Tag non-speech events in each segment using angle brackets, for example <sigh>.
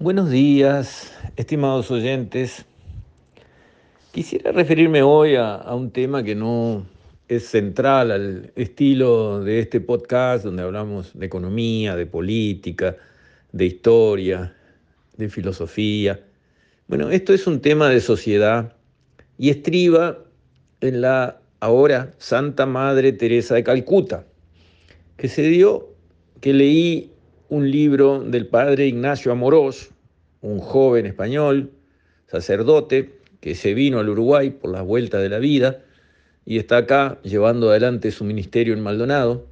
Buenos días, estimados oyentes. Quisiera referirme hoy a, un tema que no es central al estilo de este podcast, donde hablamos de economía, de política, de historia, de filosofía. Bueno, esto es un tema de sociedad y estriba en la ahora Santa Madre Teresa de Calcuta, que se dio que leí un libro del padre Ignacio Amorós, un joven español, sacerdote, que se vino al Uruguay por las vueltas de la vida y está acá llevando adelante su ministerio en Maldonado.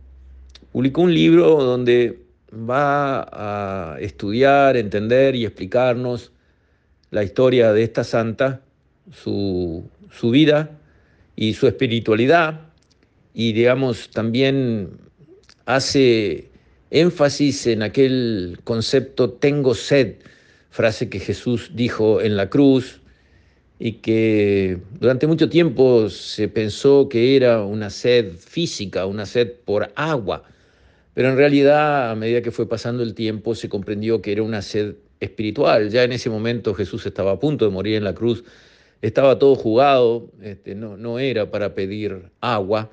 Publicó un libro donde va a estudiar, entender y explicarnos la historia de esta santa, su, su vida y su espiritualidad, y digamos también hace énfasis en aquel concepto tengo sed, frase que Jesús dijo en la cruz y que durante mucho tiempo se pensó que era una sed física, una sed por agua, pero en realidad a medida que fue pasando el tiempo se comprendió que era una sed espiritual. Ya en ese momento Jesús estaba a punto de morir en la cruz, estaba todo jugado, este, no, no era para pedir agua,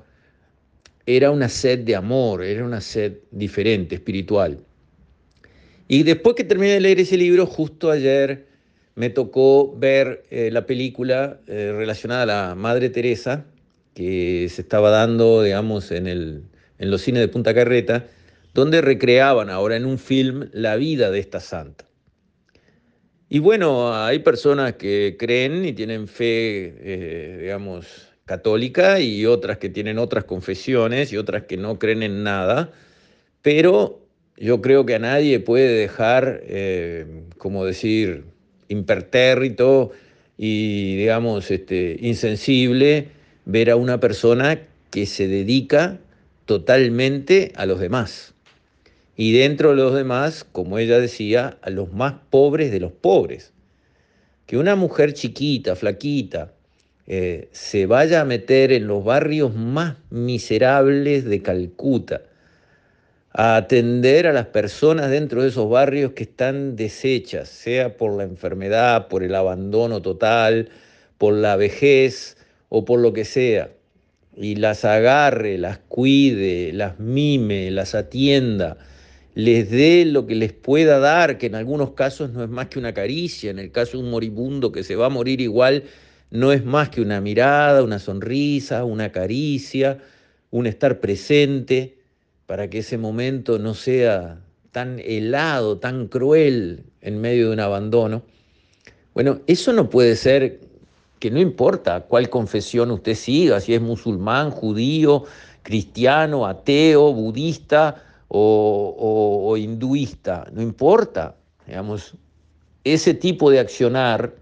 era una sed de amor, era una sed diferente, espiritual. Y después que terminé de leer ese libro, justo ayer me tocó ver eh, la película eh, relacionada a la Madre Teresa, que se estaba dando, digamos, en, el, en los cines de Punta Carreta, donde recreaban ahora en un film la vida de esta santa. Y bueno, hay personas que creen y tienen fe, eh, digamos, católica y otras que tienen otras confesiones y otras que no creen en nada, pero yo creo que a nadie puede dejar, eh, como decir, impertérrito y, digamos, este, insensible ver a una persona que se dedica totalmente a los demás. Y dentro de los demás, como ella decía, a los más pobres de los pobres. Que una mujer chiquita, flaquita, eh, se vaya a meter en los barrios más miserables de Calcuta, a atender a las personas dentro de esos barrios que están deshechas, sea por la enfermedad, por el abandono total, por la vejez o por lo que sea, y las agarre, las cuide, las mime, las atienda, les dé lo que les pueda dar, que en algunos casos no es más que una caricia, en el caso de un moribundo que se va a morir igual, no es más que una mirada, una sonrisa, una caricia, un estar presente para que ese momento no sea tan helado, tan cruel en medio de un abandono. Bueno, eso no puede ser que no importa cuál confesión usted siga, si es musulmán, judío, cristiano, ateo, budista o, hinduista, no importa, digamos, ese tipo de accionar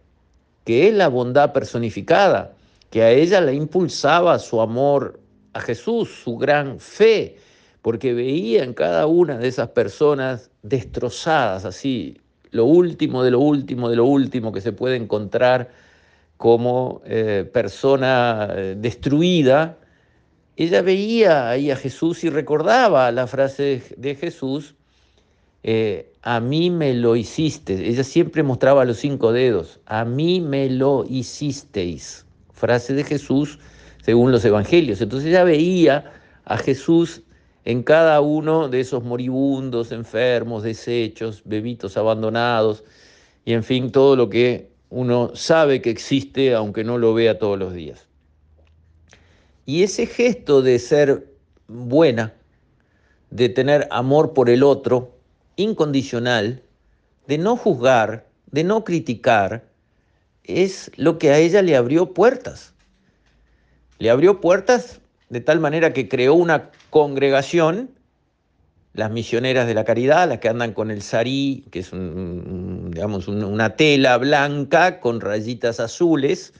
que es la bondad personificada, que a ella le impulsaba su amor a Jesús, su gran fe, porque veía en cada una de esas personas destrozadas, así, lo último de lo último de lo último que se puede encontrar como eh, persona eh, destruida, ella veía ahí a Jesús y recordaba la frase de Jesús, eh, a mí me lo hiciste. Ella siempre mostraba los cinco dedos, a mí me lo hicisteis. Frase de Jesús según los evangelios. Entonces ella veía a Jesús en cada uno de esos moribundos, enfermos, deshechos, bebitos abandonados, y en fin, todo lo que uno sabe que existe aunque no lo vea todos los días. Y ese gesto de ser buena, de tener amor por el otro, incondicional, de no juzgar, de no criticar, es lo que a ella le abrió puertas. Le abrió puertas de tal manera que creó una congregación, las misioneras de la caridad, las que andan con el sarí, que es digamos, una tela blanca con rayitas azules,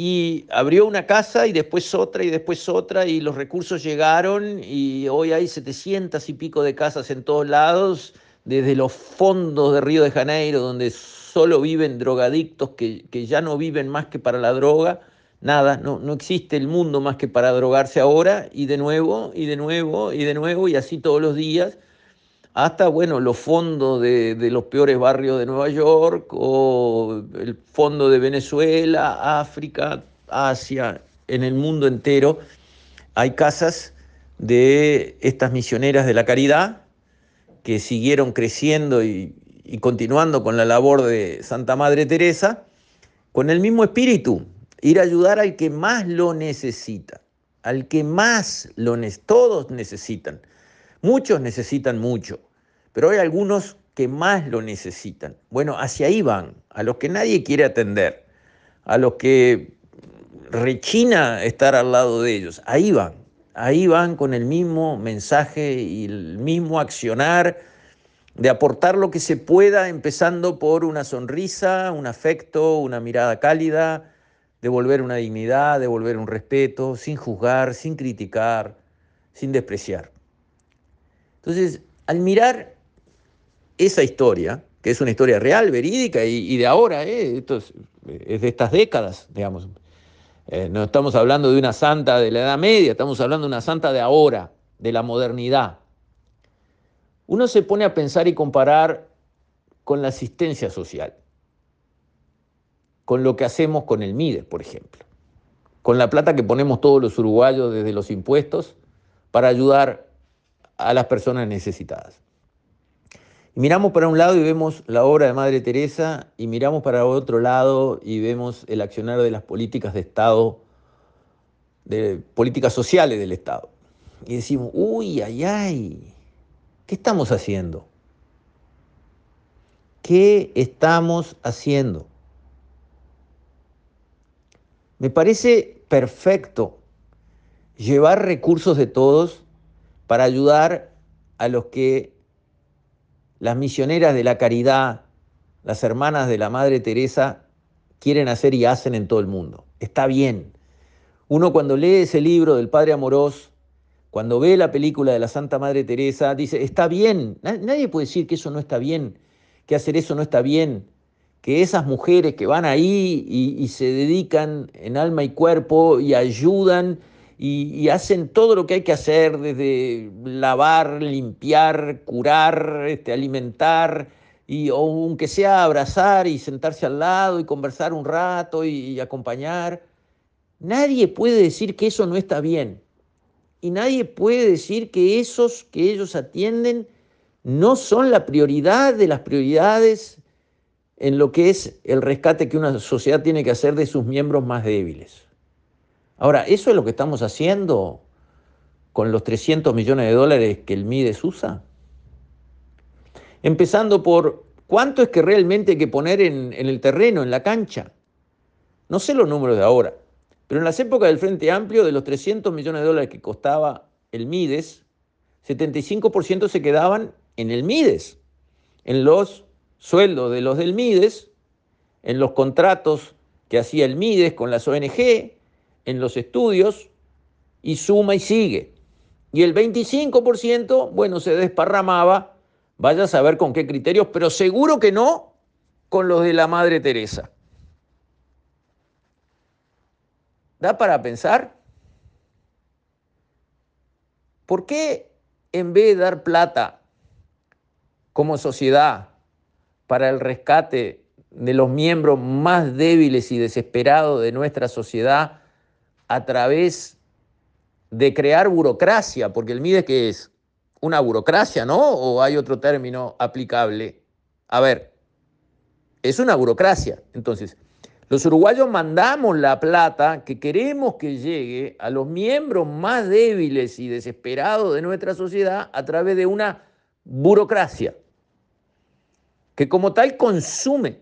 y abrió una casa y después otra y después otra y los recursos llegaron y hoy hay 700 y pico de casas en todos lados, desde los fondos de Río de Janeiro, donde solo viven drogadictos que, que ya no viven más que para la droga, nada, no, no existe el mundo más que para drogarse ahora y de nuevo y de nuevo y de nuevo y así todos los días, hasta, bueno, los fondos de, de, los peores barrios de Nueva York o el fondo de Venezuela, África, Asia, en el mundo entero. Hay casas de estas misioneras de la caridad que siguieron creciendo y, continuando con la labor de Santa Madre Teresa, con el mismo espíritu, ir a ayudar al que más lo necesita, al que más lo necesita, todos necesitan, muchos necesitan mucho, pero hay algunos que más lo necesitan. Bueno, hacia ahí van, a los que nadie quiere atender, a los que rechina estar al lado de ellos, ahí van, ahí van con el mismo mensaje y el mismo accionar de aportar lo que se pueda, empezando por una sonrisa, un afecto, una mirada cálida, devolver una dignidad, devolver un respeto, sin juzgar, sin criticar, sin despreciar. Entonces, al mirar esa historia, que es una historia real, verídica y, de ahora, ¿eh? Esto es, de estas décadas, digamos. Eh, no estamos hablando de una santa de la Edad Media, estamos hablando de una santa de ahora, de la modernidad uno se pone a pensar y comparar con la asistencia social, con lo que hacemos con el MIDES, por ejemplo, con la plata que ponemos todos los uruguayos desde los impuestos para ayudar a las personas necesitadas. Miramos para un lado y vemos la obra de Madre Teresa y miramos para otro lado y vemos el accionar de las políticas de Estado, de políticas sociales del Estado. Y decimos, uy, ay, ay, ¿Qué estamos haciendo? ¿Qué estamos haciendo? Me parece perfecto llevar recursos de todos para ayudar a los que las misioneras de la caridad, las hermanas de la Madre Teresa, quieren hacer y hacen en todo el mundo. Está bien. Uno cuando lee ese libro del Padre Amorós, cuando ve la película de la Santa Madre Teresa, dice, está bien, nadie puede decir que eso no está bien, que hacer eso no está bien, que esas mujeres que van ahí y, se dedican en alma y cuerpo y ayudan y, hacen todo lo que hay que hacer, desde lavar, limpiar, curar, este, alimentar, y, o aunque sea abrazar y sentarse al lado y conversar un rato y acompañar, nadie puede decir que eso no está bien y nadie puede decir que esos que ellos atienden no son la prioridad de las prioridades en lo que es el rescate que una sociedad tiene que hacer de sus miembros más débiles. Ahora, ¿eso es lo que estamos haciendo con los 300 millones de dólares que el MIDES usa? Empezando por cuánto es que realmente hay que poner en, en el terreno, en la cancha. No sé los números de ahora, pero en las épocas del Frente Amplio, de los 300 millones de dólares que costaba el MIDES, 75% se quedaban en el MIDES, en los sueldos de los del MIDES, en los contratos que hacía el MIDES con las ONG, en los estudios, y suma y sigue. Y el 25%, bueno, se desparramaba, vaya a saber con qué criterios, pero seguro que no con los de la Madre Teresa. ¿Da para pensar? ¿Por qué en vez de dar plata como sociedad para el rescate de los miembros más débiles y desesperados de nuestra sociedad a través de crear burocracia, porque el MIDE que es una burocracia, ¿no? ¿O hay otro término aplicable? A ver, es una burocracia. Entonces, los uruguayos mandamos la plata que queremos que llegue a los miembros más débiles y desesperados de nuestra sociedad a través de una burocracia que como tal consume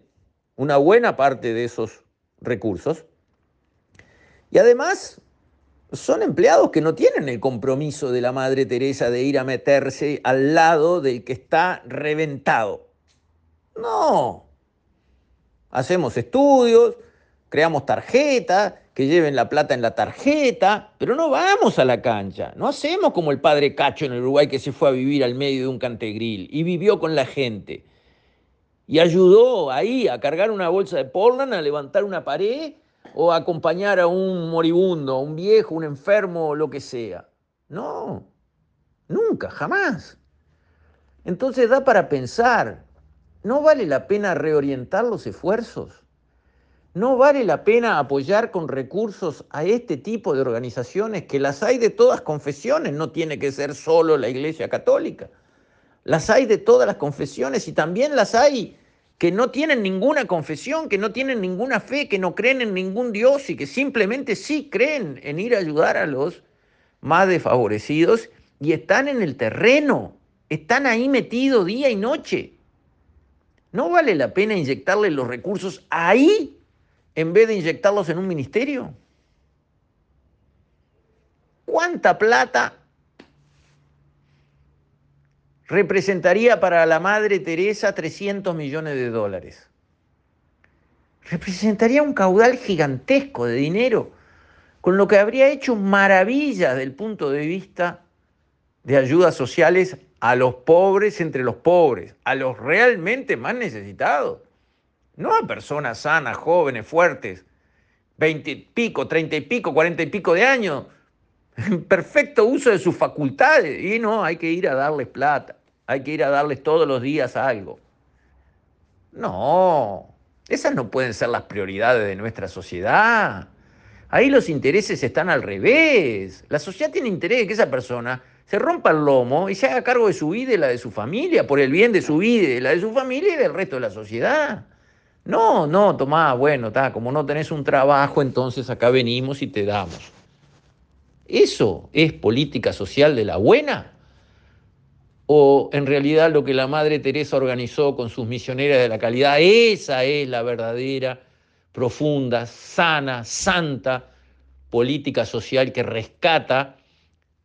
una buena parte de esos recursos. Y además son empleados que no tienen el compromiso de la Madre Teresa de ir a meterse al lado del que está reventado. No, hacemos estudios, creamos tarjetas, que lleven la plata en la tarjeta, pero no vamos a la cancha, no hacemos como el padre Cacho en el Uruguay que se fue a vivir al medio de un cantegril y vivió con la gente. Y ayudó ahí a cargar una bolsa de Portland, a levantar una pared o acompañar a un moribundo, a un viejo, un enfermo, lo que sea. No, nunca, jamás. Entonces da para pensar, ¿no vale la pena reorientar los esfuerzos? ¿No vale la pena apoyar con recursos a este tipo de organizaciones que las hay de todas confesiones? No tiene que ser solo la Iglesia Católica. Las hay de todas las confesiones y también las hay que no tienen ninguna confesión, que no tienen ninguna fe, que no creen en ningún Dios y que simplemente sí creen en ir a ayudar a los más desfavorecidos y están en el terreno, están ahí metidos día y noche. ¿No vale la pena inyectarle los recursos ahí en vez de inyectarlos en un ministerio? ¿Cuánta plata representaría para la Madre Teresa 300 millones de dólares? Representaría un caudal gigantesco de dinero, con lo que habría hecho maravillas del punto de vista de ayudas sociales a los pobres entre los pobres, a los realmente más necesitados no a personas sanas, jóvenes, fuertes, veinte y pico, treinta y pico, cuarenta y pico de años, en <laughs> perfecto uso de sus facultades. Y no, hay que ir a darles plata, hay que ir a darles todos los días algo. No, esas no pueden ser las prioridades de nuestra sociedad. Ahí los intereses están al revés. La sociedad tiene interés en que esa persona se rompa el lomo y se haga cargo de su vida y la de su familia, por el bien de su vida y la de su familia y del resto de la sociedad. No, no, Tomás, bueno, como no tenés un trabajo, entonces acá venimos y te damos. ¿Eso es política social de la buena? ¿O en realidad lo que la Madre Teresa organizó con sus misioneras de la calidad, esa es la verdadera, profunda, sana, santa política social que rescata,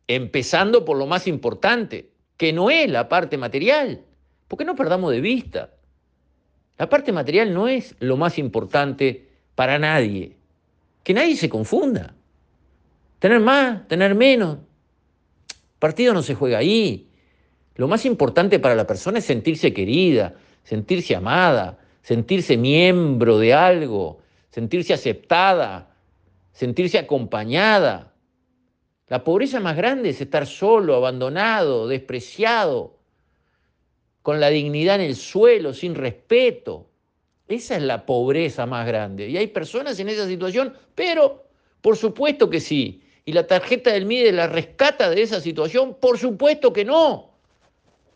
empezando por lo más importante, que no es la parte material? Porque no perdamos de vista. La parte material no es lo más importante para nadie. Que nadie se confunda. Tener más, tener menos. Partido no se juega ahí. Lo más importante para la persona es sentirse querida, sentirse amada, sentirse miembro de algo, sentirse aceptada, sentirse acompañada. La pobreza más grande es estar solo, abandonado, despreciado, con la dignidad en el suelo, sin respeto. Esa es la pobreza más grande. Y hay personas en esa situación, pero por supuesto que sí. ¿Y la tarjeta del MIDE la rescata de esa situación? Por supuesto que no.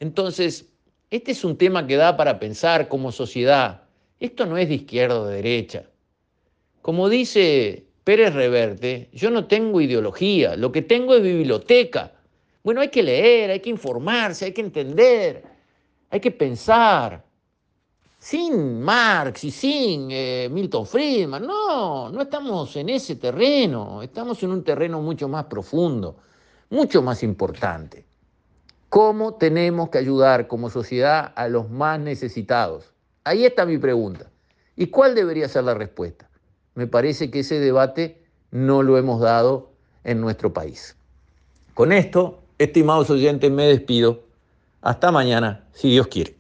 Entonces, este es un tema que da para pensar como sociedad. Esto no es de izquierda o de derecha. Como dice Pérez Reverte, yo no tengo ideología, lo que tengo es biblioteca. Bueno, hay que leer, hay que informarse, hay que entender. Hay que pensar. Sin Marx y sin eh, Milton Friedman, no, no estamos en ese terreno, estamos en un terreno mucho más profundo, mucho más importante. ¿Cómo tenemos que ayudar como sociedad a los más necesitados? Ahí está mi pregunta. ¿Y cuál debería ser la respuesta? Me parece que ese debate no lo hemos dado en nuestro país. Con esto, estimados oyentes, me despido hasta mañana, si Dios quiere.